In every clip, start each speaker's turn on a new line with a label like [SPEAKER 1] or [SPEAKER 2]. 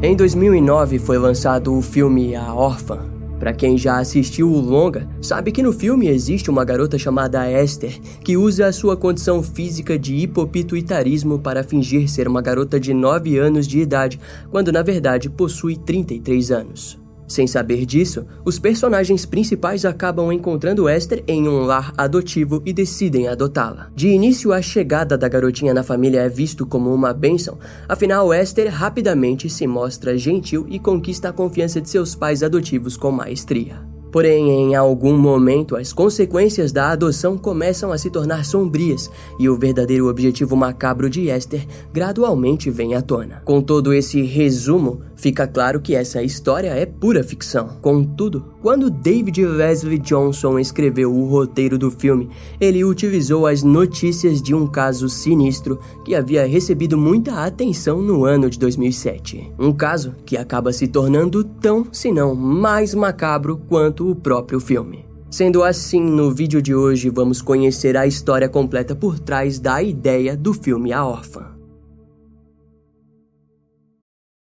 [SPEAKER 1] Em 2009 foi lançado o filme A Órfã. Para quem já assistiu o longa, sabe que no filme existe uma garota chamada Esther que usa a sua condição física de hipopituitarismo para fingir ser uma garota de 9 anos de idade, quando na verdade possui 33 anos. Sem saber disso, os personagens principais acabam encontrando Esther em um lar adotivo e decidem adotá-la. De início, a chegada da garotinha na família é visto como uma bênção, afinal, Esther rapidamente se mostra gentil e conquista a confiança de seus pais adotivos com maestria. Porém, em algum momento, as consequências da adoção começam a se tornar sombrias e o verdadeiro objetivo macabro de Esther gradualmente vem à tona. Com todo esse resumo, fica claro que essa história é pura ficção. Contudo, quando David Leslie Johnson escreveu o roteiro do filme, ele utilizou as notícias de um caso sinistro que havia recebido muita atenção no ano de 2007. Um caso que acaba se tornando tão, se não mais macabro quanto o próprio filme. Sendo assim, no vídeo de hoje vamos conhecer a história completa por trás da ideia do filme A Órfã.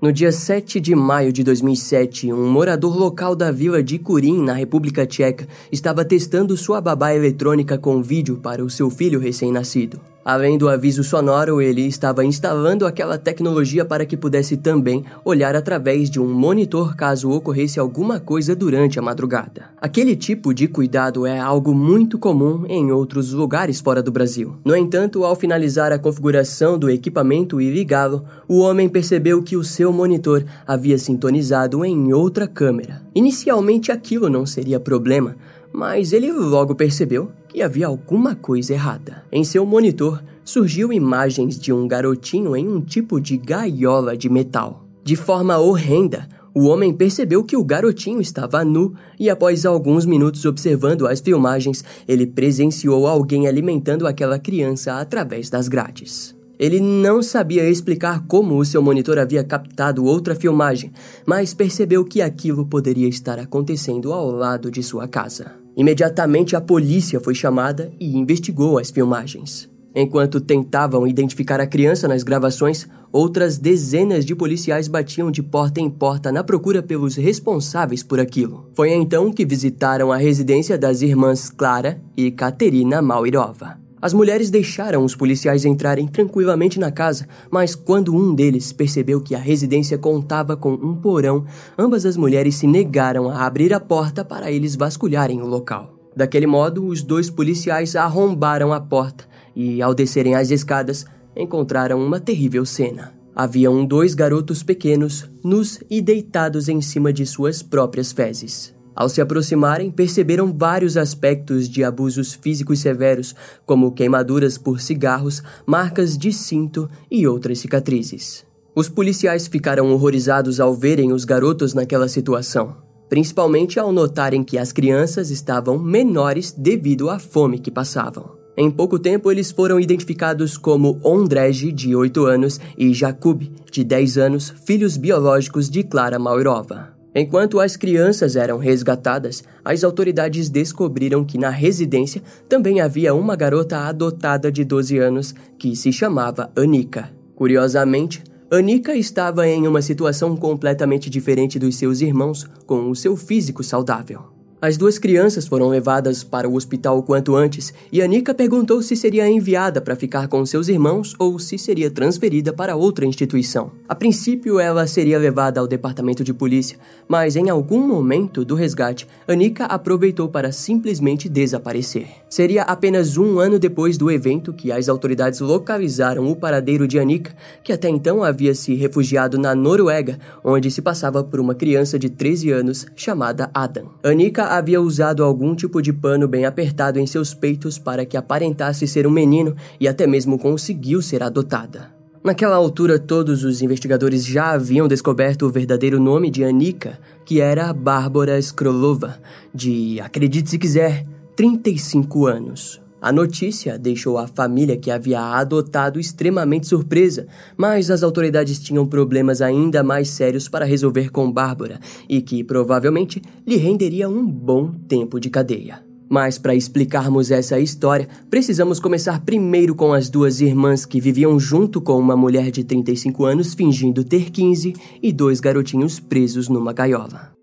[SPEAKER 1] No dia 7 de maio de 2007, um morador local da vila de Kurim, na República Tcheca, estava testando sua babá eletrônica com vídeo para o seu filho recém-nascido. Além do aviso sonoro, ele estava instalando aquela tecnologia para que pudesse também olhar através de um monitor caso ocorresse alguma coisa durante a madrugada. Aquele tipo de cuidado é algo muito comum em outros lugares fora do Brasil. No entanto, ao finalizar a configuração do equipamento e ligá-lo, o homem percebeu que o seu monitor havia sintonizado em outra câmera. Inicialmente aquilo não seria problema, mas ele logo percebeu que havia alguma coisa errada. Em seu monitor surgiu imagens de um garotinho em um tipo de gaiola de metal. De forma horrenda, o homem percebeu que o garotinho estava nu e, após alguns minutos observando as filmagens, ele presenciou alguém alimentando aquela criança através das grades. Ele não sabia explicar como o seu monitor havia captado outra filmagem, mas percebeu que aquilo poderia estar acontecendo ao lado de sua casa. Imediatamente a polícia foi chamada e investigou as filmagens. Enquanto tentavam identificar a criança nas gravações, outras dezenas de policiais batiam de porta em porta na procura pelos responsáveis por aquilo. Foi então que visitaram a residência das irmãs Clara e Katerina Maurova. As mulheres deixaram os policiais entrarem tranquilamente na casa, mas quando um deles percebeu que a residência contava com um porão, ambas as mulheres se negaram a abrir a porta para eles vasculharem o local. Daquele modo, os dois policiais arrombaram a porta e, ao descerem as escadas, encontraram uma terrível cena. Haviam dois garotos pequenos, nus e deitados em cima de suas próprias fezes. Ao se aproximarem, perceberam vários aspectos de abusos físicos severos, como queimaduras por cigarros, marcas de cinto e outras cicatrizes. Os policiais ficaram horrorizados ao verem os garotos naquela situação, principalmente ao notarem que as crianças estavam menores devido à fome que passavam. Em pouco tempo, eles foram identificados como Ondrej, de 8 anos, e Jakub, de 10 anos, filhos biológicos de Clara Maurova. Enquanto as crianças eram resgatadas, as autoridades descobriram que na residência também havia uma garota adotada de 12 anos que se chamava Anika. Curiosamente, Anika estava em uma situação completamente diferente dos seus irmãos, com o seu físico saudável. As duas crianças foram levadas para o hospital o quanto antes e Anika perguntou se seria enviada para ficar com seus irmãos ou se seria transferida para outra instituição. A princípio, ela seria levada ao departamento de polícia, mas em algum momento do resgate, Anika aproveitou para simplesmente desaparecer. Seria apenas um ano depois do evento que as autoridades localizaram o paradeiro de Anika, que até então havia se refugiado na Noruega, onde se passava por uma criança de 13 anos chamada Adam. Anika havia usado algum tipo de pano bem apertado em seus peitos para que aparentasse ser um menino e até mesmo conseguiu ser adotada. Naquela altura, todos os investigadores já haviam descoberto o verdadeiro nome de Anika, que era Bárbara Skrolova, de, acredite se quiser, 35 anos. A notícia deixou a família que havia adotado extremamente surpresa, mas as autoridades tinham problemas ainda mais sérios para resolver com Bárbara e que provavelmente lhe renderia um bom tempo de cadeia. Mas para explicarmos essa história, precisamos começar primeiro com as duas irmãs que viviam junto com uma mulher de 35 anos fingindo ter 15 e dois garotinhos presos numa gaiola.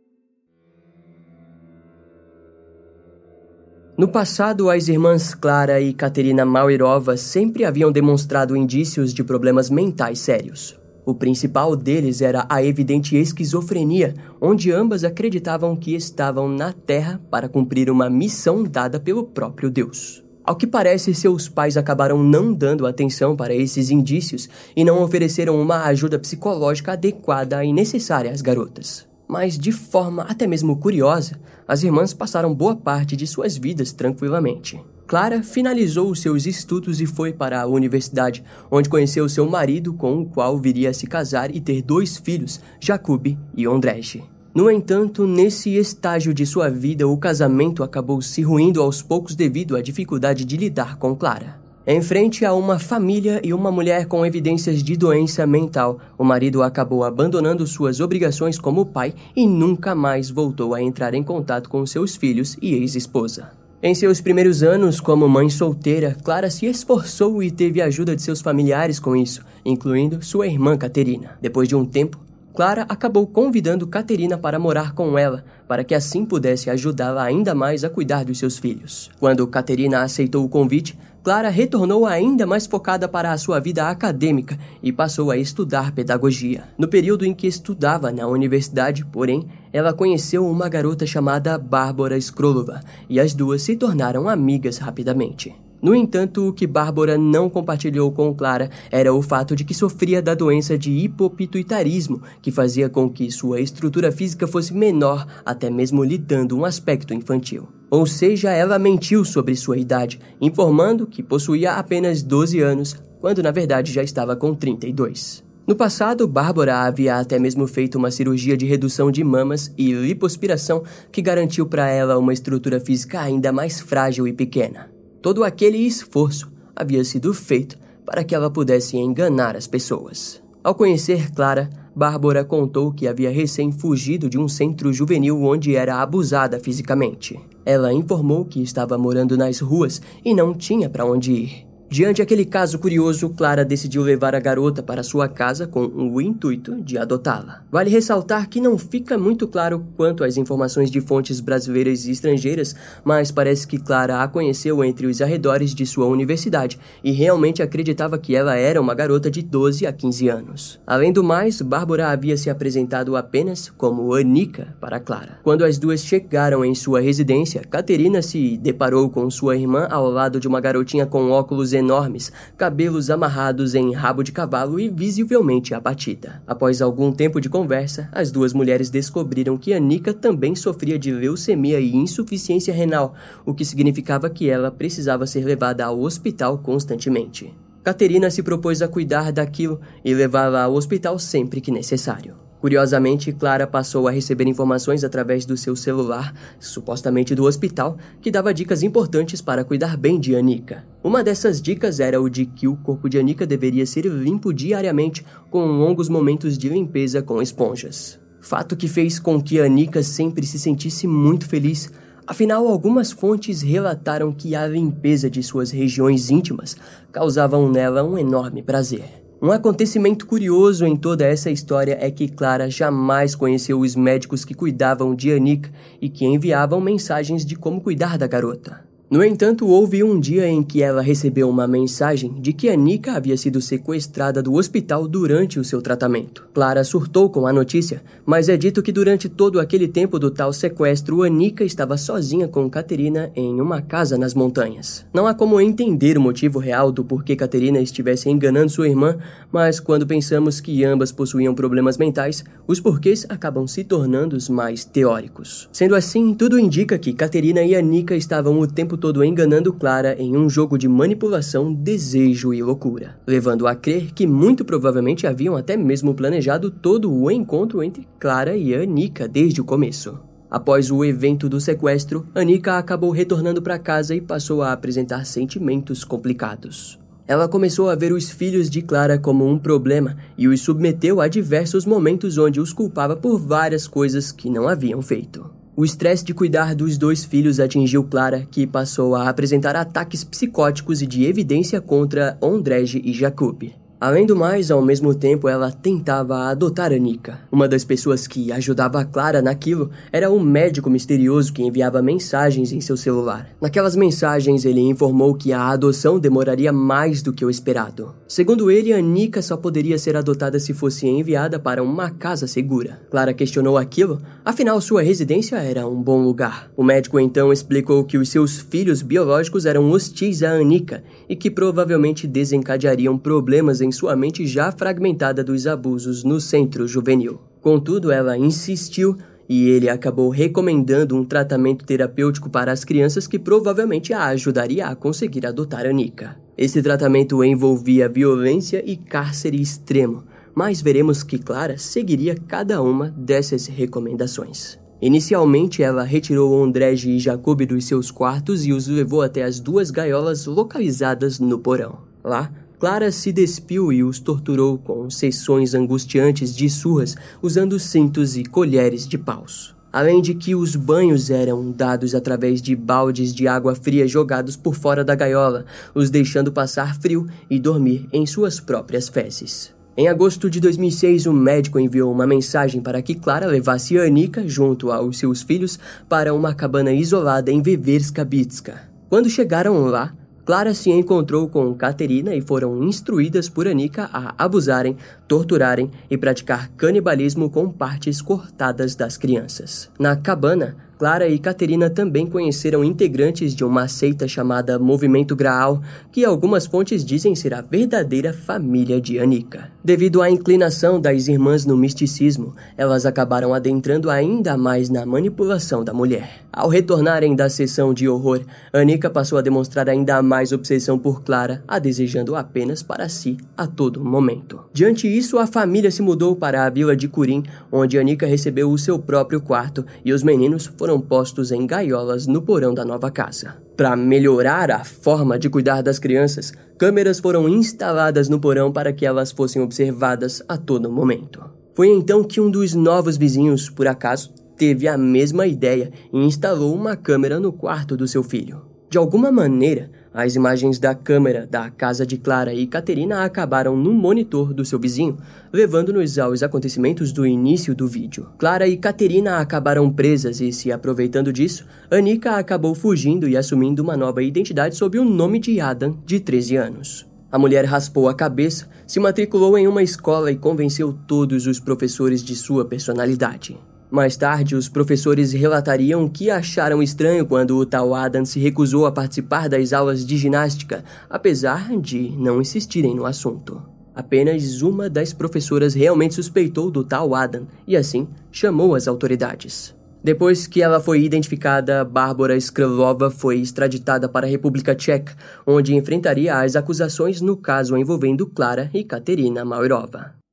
[SPEAKER 1] No passado, as irmãs Clara e Katerina Mauerova sempre haviam demonstrado indícios de problemas mentais sérios. O principal deles era a evidente esquizofrenia, onde ambas acreditavam que estavam na Terra para cumprir uma missão dada pelo próprio Deus. Ao que parece, seus pais acabaram não dando atenção para esses indícios e não ofereceram uma ajuda psicológica adequada e necessária às garotas. Mas, de forma até mesmo curiosa, as irmãs passaram boa parte de suas vidas tranquilamente. Clara finalizou os seus estudos e foi para a universidade, onde conheceu seu marido, com o qual viria a se casar e ter dois filhos, Jacob e Ondrej. No entanto, nesse estágio de sua vida, o casamento acabou se ruindo aos poucos devido à dificuldade de lidar com Clara. Em frente a uma família e uma mulher com evidências de doença mental, o marido acabou abandonando suas obrigações como pai e nunca mais voltou a entrar em contato com seus filhos e ex-esposa. Em seus primeiros anos como mãe solteira, Clara se esforçou e teve a ajuda de seus familiares com isso, incluindo sua irmã Caterina. Depois de um tempo, Clara acabou convidando Caterina para morar com ela, para que assim pudesse ajudá-la ainda mais a cuidar dos seus filhos. Quando Caterina aceitou o convite, Clara retornou ainda mais focada para a sua vida acadêmica e passou a estudar pedagogia. No período em que estudava na universidade, porém, ela conheceu uma garota chamada Bárbara Skrolova e as duas se tornaram amigas rapidamente. No entanto, o que Bárbara não compartilhou com Clara era o fato de que sofria da doença de hipopituitarismo, que fazia com que sua estrutura física fosse menor, até mesmo lhe dando um aspecto infantil. Ou seja, ela mentiu sobre sua idade, informando que possuía apenas 12 anos, quando na verdade já estava com 32. No passado, Bárbara havia até mesmo feito uma cirurgia de redução de mamas e lipoaspiração que garantiu para ela uma estrutura física ainda mais frágil e pequena. Todo aquele esforço havia sido feito para que ela pudesse enganar as pessoas. Ao conhecer Clara, Bárbara contou que havia recém fugido de um centro juvenil onde era abusada fisicamente. Ela informou que estava morando nas ruas e não tinha para onde ir. Diante aquele caso curioso, Clara decidiu levar a garota para sua casa com o intuito de adotá-la. Vale ressaltar que não fica muito claro quanto às informações de fontes brasileiras e estrangeiras, mas parece que Clara a conheceu entre os arredores de sua universidade e realmente acreditava que ela era uma garota de 12 a 15 anos. Além do mais, Bárbara havia se apresentado apenas como Anica para Clara. Quando as duas chegaram em sua residência, Caterina se deparou com sua irmã ao lado de uma garotinha com óculos enormes, cabelos amarrados em rabo de cavalo e visivelmente abatida. Após algum tempo de conversa, as duas mulheres descobriram que Anika também sofria de leucemia e insuficiência renal, o que significava que ela precisava ser levada ao hospital constantemente. Caterina se propôs a cuidar daquilo e levá-la ao hospital sempre que necessário. Curiosamente, Clara passou a receber informações através do seu celular, supostamente do hospital, que dava dicas importantes para cuidar bem de Anika. Uma dessas dicas era o de que o corpo de Anika deveria ser limpo diariamente, com longos momentos de limpeza com esponjas. Fato que fez com que Anika sempre se sentisse muito feliz. Afinal, algumas fontes relataram que a limpeza de suas regiões íntimas causavam nela um enorme prazer. Um acontecimento curioso em toda essa história é que Clara jamais conheceu os médicos que cuidavam de Anika e que enviavam mensagens de como cuidar da garota. No entanto, houve um dia em que ela recebeu uma mensagem de que Anika havia sido sequestrada do hospital durante o seu tratamento. Clara surtou com a notícia, mas é dito que durante todo aquele tempo do tal sequestro, Anika estava sozinha com Caterina em uma casa nas montanhas. Não há como entender o motivo real do porquê Caterina estivesse enganando sua irmã, mas quando pensamos que ambas possuíam problemas mentais, os porquês acabam se tornando os mais teóricos. Sendo assim, tudo indica que Caterina e Anika estavam o tempo tempo todo enganando Clara em um jogo de manipulação, desejo e loucura, levando a crer que muito provavelmente haviam até mesmo planejado todo o encontro entre Clara e Anika desde o começo. Após o evento do sequestro, Anika acabou retornando para casa e passou a apresentar sentimentos complicados. Ela começou a ver os filhos de Clara como um problema e os submeteu a diversos momentos onde os culpava por várias coisas que não haviam feito. O estresse de cuidar dos dois filhos atingiu Clara, que passou a apresentar ataques psicóticos e de evidência contra Ondrej e Jacob. Além do mais, ao mesmo tempo, ela tentava adotar Anika. Uma das pessoas que ajudava a Clara naquilo era um médico misterioso que enviava mensagens em seu celular. Naquelas mensagens, ele informou que a adoção demoraria mais do que o esperado. Segundo ele, Anika só poderia ser adotada se fosse enviada para uma casa segura. Clara questionou aquilo, afinal, sua residência era um bom lugar. O médico então explicou que os seus filhos biológicos eram hostis a Anika e que provavelmente desencadeariam problemas em sua mente já fragmentada dos abusos no centro juvenil. Contudo, ela insistiu e ele acabou recomendando um tratamento terapêutico para as crianças que provavelmente a ajudaria a conseguir adotar Anika. Esse tratamento envolvia violência e cárcere extremo, mas veremos que Clara seguiria cada uma dessas recomendações. Inicialmente, ela retirou Ondrej e Jacob dos seus quartos e os levou até as duas gaiolas localizadas no porão. Lá, Clara se despiu e os torturou com sessões angustiantes de surras usando cintos e colheres de paus. Além de que os banhos eram dados através de baldes de água fria jogados por fora da gaiola, os deixando passar frio e dormir em suas próprias fezes. Em agosto de 2006, o médico enviou uma mensagem para que Clara levasse Anika, junto aos seus filhos, para uma cabana isolada em Veverska Bitska. Quando chegaram lá, Clara se encontrou com Katerina e foram instruídas por Anika a abusarem, torturarem e praticar canibalismo com partes cortadas das crianças. Na cabana, Clara e Caterina também conheceram integrantes de uma seita chamada Movimento Graal, que algumas fontes dizem ser a verdadeira família de Anika. Devido à inclinação das irmãs no misticismo, elas acabaram adentrando ainda mais na manipulação da mulher. Ao retornarem da sessão de horror, Anika passou a demonstrar ainda mais obsessão por Clara, a desejando apenas para si a todo momento. Diante isso, a família se mudou para a vila de Curim, onde Anika recebeu o seu próprio quarto e os meninos foram foram postos em gaiolas no porão da nova casa. Para melhorar a forma de cuidar das crianças, câmeras foram instaladas no porão para que elas fossem observadas a todo momento. Foi então que um dos novos vizinhos, por acaso, teve a mesma ideia e instalou uma câmera no quarto do seu filho. De alguma maneira, as imagens da câmera da casa de Clara e Caterina acabaram no monitor do seu vizinho, levando-nos aos acontecimentos do início do vídeo. Clara e Caterina acabaram presas e, se aproveitando disso, Anika acabou fugindo e assumindo uma nova identidade sob o nome de Adam, de 13 anos. A mulher raspou a cabeça, se matriculou em uma escola e convenceu todos os professores de sua personalidade. Mais tarde, os professores relatariam que acharam estranho quando o tal Adam se recusou a participar das aulas de ginástica, apesar de não insistirem no assunto. Apenas uma das professoras realmente suspeitou do tal Adam e, assim, chamou as autoridades. Depois que ela foi identificada, Bárbara Skrylova foi extraditada para a República Tcheca, onde enfrentaria as acusações no caso envolvendo Clara e Katerina Maurova.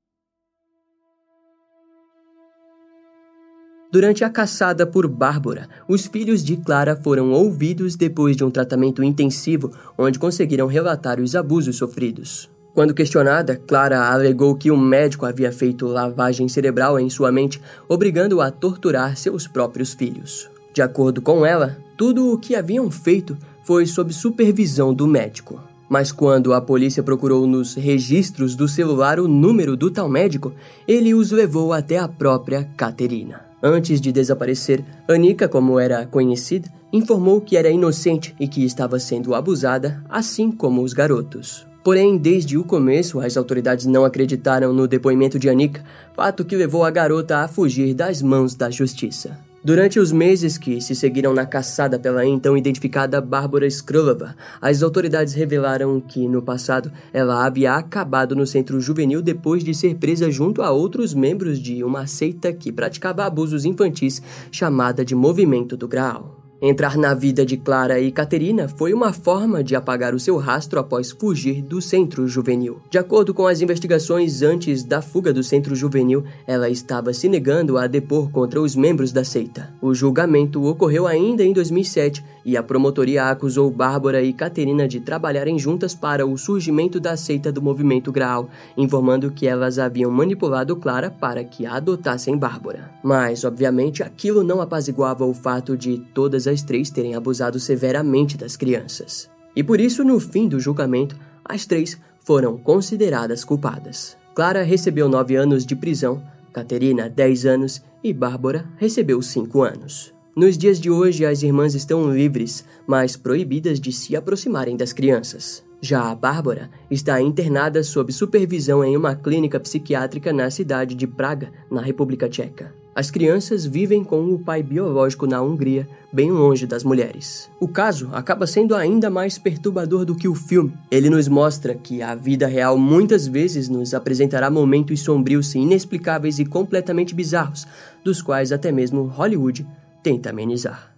[SPEAKER 1] Durante a caçada por Bárbara, os filhos de Clara foram ouvidos depois de um tratamento intensivo, onde conseguiram relatar os abusos sofridos. Quando questionada, Clara alegou que o um médico havia feito lavagem cerebral em sua mente, obrigando-a a torturar seus próprios filhos. De acordo com ela, tudo o que haviam feito foi sob supervisão do médico. Mas quando a polícia procurou nos registros do celular o número do tal médico, ele os levou até a própria Caterina. Antes de desaparecer, Anika, como era conhecida, informou que era inocente e que estava sendo abusada, assim como os garotos. Porém, desde o começo, as autoridades não acreditaram no depoimento de Anika, fato que levou a garota a fugir das mãos da justiça. Durante os meses que se seguiram na caçada pela então identificada Bárbara Skrulova, as autoridades revelaram que, no passado, ela havia acabado no centro juvenil depois de ser presa junto a outros membros de uma seita que praticava abusos infantis chamada de Movimento do Graal. Entrar na vida de Clara e Caterina foi uma forma de apagar o seu rastro após fugir do centro juvenil. De acordo com as investigações antes da fuga do centro juvenil, ela estava se negando a depor contra os membros da seita. O julgamento ocorreu ainda em 2007 e a promotoria acusou Bárbara e Caterina de trabalharem juntas para o surgimento da seita do movimento Graal, informando que elas haviam manipulado Clara para que adotassem Bárbara. Mas, obviamente, aquilo não apaziguava o fato de todas as as três terem abusado severamente das crianças. E por isso, no fim do julgamento, as três foram consideradas culpadas. Clara recebeu nove anos de prisão, Caterina, dez anos e Bárbara recebeu cinco anos. Nos dias de hoje, as irmãs estão livres, mas proibidas de se aproximarem das crianças. Já a Bárbara está internada sob supervisão em uma clínica psiquiátrica na cidade de Praga, na República Tcheca. As crianças vivem com o pai biológico na Hungria, bem longe das mulheres. O caso acaba sendo ainda mais perturbador do que o filme. Ele nos mostra que a vida real muitas vezes nos apresentará momentos sombrios, inexplicáveis e completamente bizarros, dos quais até mesmo Hollywood tenta amenizar.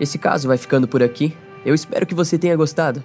[SPEAKER 1] Esse caso vai ficando por aqui. Eu espero que você tenha gostado.